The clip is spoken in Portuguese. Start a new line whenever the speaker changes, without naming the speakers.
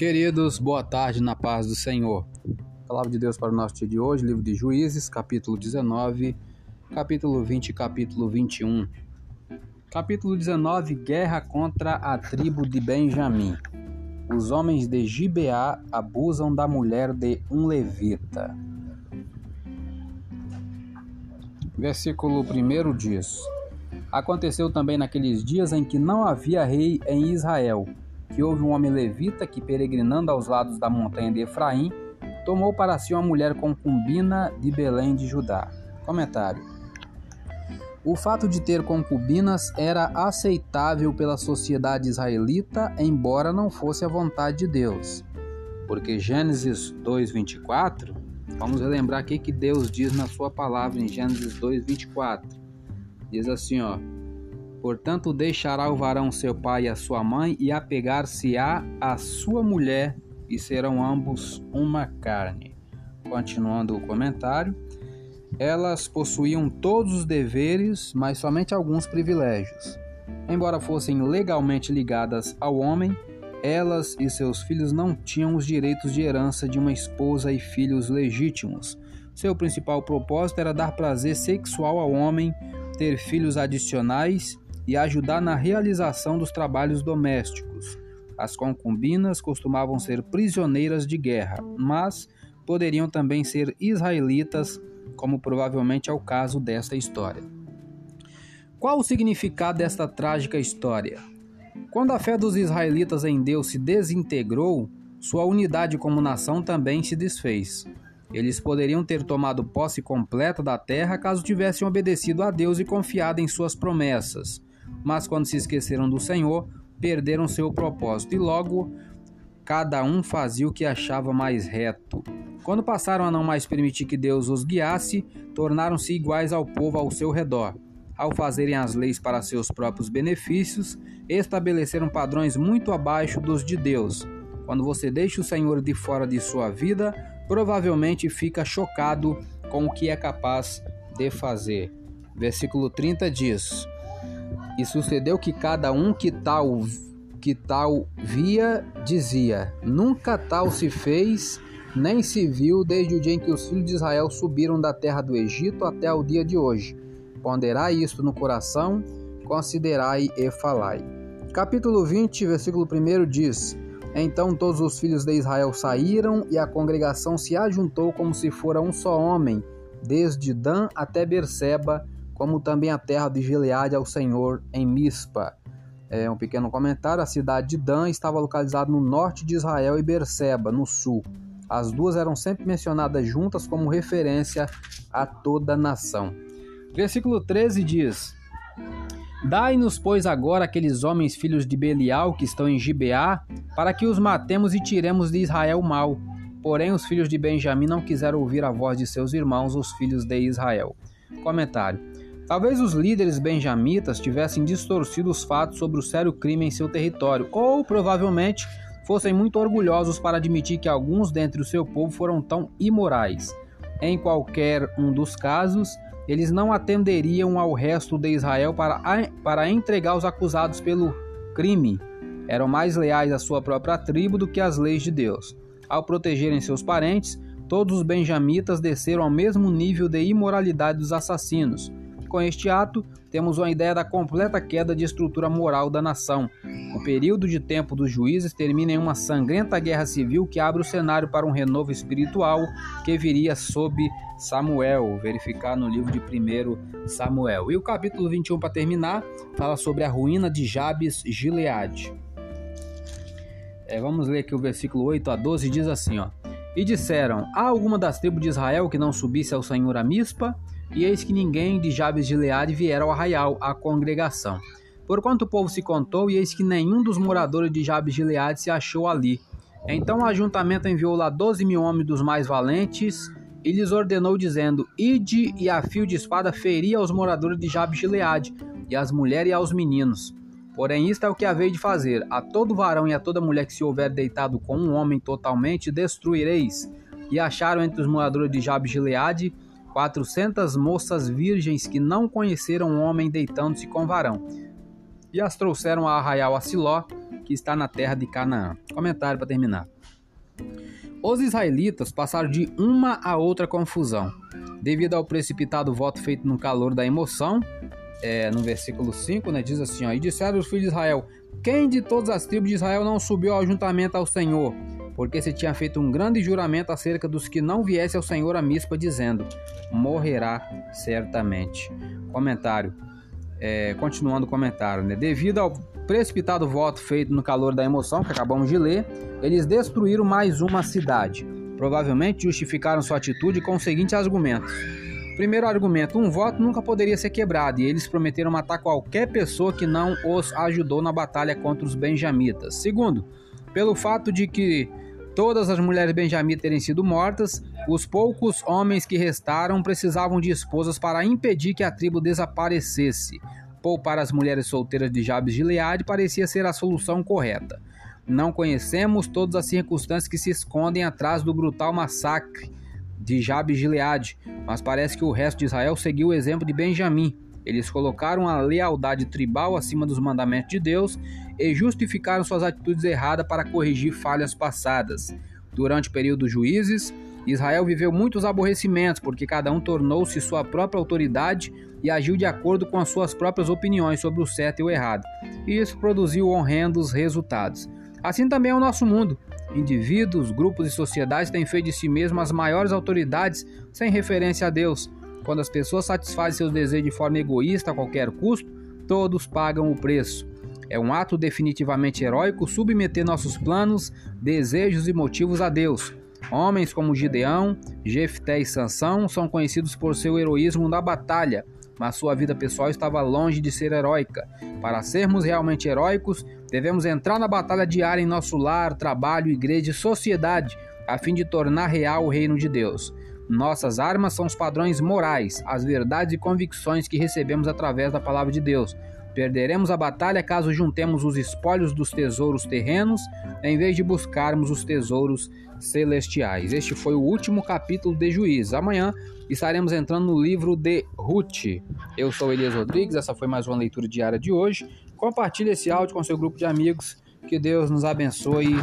Queridos, boa tarde na paz do Senhor. Palavra de Deus para o nosso dia de hoje, livro de Juízes, capítulo 19, capítulo 20 e capítulo 21. Capítulo 19: Guerra contra a tribo de Benjamim. Os homens de Gibeá abusam da mulher de um levita. Versículo 1 diz: Aconteceu também naqueles dias em que não havia rei em Israel que houve um homem levita que, peregrinando aos lados da montanha de Efraim, tomou para si uma mulher concubina de Belém de Judá. Comentário. O fato de ter concubinas era aceitável pela sociedade israelita, embora não fosse a vontade de Deus. Porque Gênesis 2:24, vamos relembrar aqui que Deus diz na sua palavra em Gênesis 2:24. Diz assim, ó: Portanto, deixará o varão seu pai e a sua mãe, e apegar-se-á a sua mulher, e serão ambos uma carne. Continuando o comentário, elas possuíam todos os deveres, mas somente alguns privilégios. Embora fossem legalmente ligadas ao homem, elas e seus filhos não tinham os direitos de herança de uma esposa e filhos legítimos. Seu principal propósito era dar prazer sexual ao homem, ter filhos adicionais e ajudar na realização dos trabalhos domésticos. As concubinas costumavam ser prisioneiras de guerra, mas poderiam também ser israelitas, como provavelmente é o caso desta história. Qual o significado desta trágica história? Quando a fé dos israelitas em Deus se desintegrou, sua unidade como nação também se desfez. Eles poderiam ter tomado posse completa da terra caso tivessem obedecido a Deus e confiado em suas promessas mas quando se esqueceram do Senhor, perderam seu propósito e logo cada um fazia o que achava mais reto. Quando passaram a não mais permitir que Deus os guiasse, tornaram-se iguais ao povo ao seu redor. Ao fazerem as leis para seus próprios benefícios, estabeleceram padrões muito abaixo dos de Deus. Quando você deixa o Senhor de fora de sua vida, provavelmente fica chocado com o que é capaz de fazer. Versículo 30 diz: e sucedeu que cada um que tal que tal via dizia: Nunca tal se fez, nem se viu desde o dia em que os filhos de Israel subiram da terra do Egito até o dia de hoje. Ponderai isto no coração, considerai e falai. Capítulo 20, versículo 1 diz: Então todos os filhos de Israel saíram e a congregação se ajuntou como se fora um só homem, desde Dan até Berseba, como também a terra de Gileade ao Senhor em Mispa. É um pequeno comentário: a cidade de Dan estava localizada no norte de Israel e Berseba, no sul. As duas eram sempre mencionadas juntas como referência a toda a nação. Versículo 13 diz: Dai-nos, pois, agora aqueles homens filhos de Belial que estão em Gibeá, para que os matemos e tiremos de Israel o mal. Porém, os filhos de Benjamim não quiseram ouvir a voz de seus irmãos, os filhos de Israel. Comentário: Talvez os líderes benjamitas tivessem distorcido os fatos sobre o sério crime em seu território, ou provavelmente fossem muito orgulhosos para admitir que alguns dentre o seu povo foram tão imorais. Em qualquer um dos casos, eles não atenderiam ao resto de Israel para, para entregar os acusados pelo crime. Eram mais leais à sua própria tribo do que às leis de Deus. Ao protegerem seus parentes, todos os benjamitas desceram ao mesmo nível de imoralidade dos assassinos. Com este ato, temos uma ideia da completa queda de estrutura moral da nação. O período de tempo dos juízes termina em uma sangrenta guerra civil que abre o cenário para um renovo espiritual que viria sob Samuel, verificar no livro de 1 Samuel. E o capítulo 21, para terminar, fala sobre a ruína de Jabes Gileade. É, vamos ler aqui o versículo 8 a 12, diz assim, ó. E disseram, há alguma das tribos de Israel que não subisse ao Senhor a Mispa? E eis que ninguém de Jabes de Leade viera ao arraial, à congregação. Porquanto o povo se contou, e eis que nenhum dos moradores de Jabes de Leade se achou ali. Então o ajuntamento enviou lá doze mil homens dos mais valentes, e lhes ordenou, dizendo: Ide e a fio de espada feria aos moradores de Jabes de Leade, e às mulheres e aos meninos. Porém, isto é o que havei de fazer: a todo varão e a toda mulher que se houver deitado com um homem totalmente, destruireis. E acharam entre os moradores de Jabes de Leade quatrocentas moças virgens que não conheceram um homem deitando-se com varão. e as trouxeram a arraial a Siló, que está na terra de Canaã. Comentário para terminar. Os israelitas passaram de uma a outra confusão, devido ao precipitado voto feito no calor da emoção. É, no versículo 5, né, diz assim: ó, E disseram os filhos de Israel: Quem de todas as tribos de Israel não subiu ao ajuntamento ao Senhor? Porque se tinha feito um grande juramento acerca dos que não viessem ao Senhor a mispa, dizendo: Morrerá certamente. Comentário. É, continuando o comentário, né? Devido ao precipitado voto feito no calor da emoção, que acabamos de ler, eles destruíram mais uma cidade. Provavelmente justificaram sua atitude com os seguintes argumentos. Primeiro argumento: um voto nunca poderia ser quebrado e eles prometeram matar qualquer pessoa que não os ajudou na batalha contra os benjamitas. Segundo, pelo fato de que todas as mulheres benjamitas terem sido mortas, os poucos homens que restaram precisavam de esposas para impedir que a tribo desaparecesse. Poupar as mulheres solteiras de Jabes de Gileade parecia ser a solução correta. Não conhecemos todas as circunstâncias que se escondem atrás do brutal massacre de Jabes de Gileade, mas parece que o resto de Israel seguiu o exemplo de Benjamim. Eles colocaram a lealdade tribal acima dos mandamentos de Deus e justificaram suas atitudes erradas para corrigir falhas passadas. Durante o período dos juízes, Israel viveu muitos aborrecimentos, porque cada um tornou-se sua própria autoridade e agiu de acordo com as suas próprias opiniões sobre o certo e o errado. E isso produziu horrendos resultados. Assim também é o nosso mundo. Indivíduos, grupos e sociedades têm feito de si mesmos as maiores autoridades sem referência a Deus. Quando as pessoas satisfazem seus desejos de forma egoísta a qualquer custo, todos pagam o preço. É um ato definitivamente heróico submeter nossos planos, desejos e motivos a Deus. Homens como Gideão, Jefté e Sansão são conhecidos por seu heroísmo na batalha, mas sua vida pessoal estava longe de ser heróica. Para sermos realmente heróicos, devemos entrar na batalha diária em nosso lar, trabalho, igreja e sociedade, a fim de tornar real o reino de Deus. Nossas armas são os padrões morais, as verdades e convicções que recebemos através da palavra de Deus. Perderemos a batalha caso juntemos os espólios dos tesouros terrenos, em vez de buscarmos os tesouros celestiais. Este foi o último capítulo de Juízes. Amanhã estaremos entrando no livro de Ruth. Eu sou Elias Rodrigues, essa foi mais uma leitura diária de hoje. Compartilhe esse áudio com seu grupo de amigos. Que Deus nos abençoe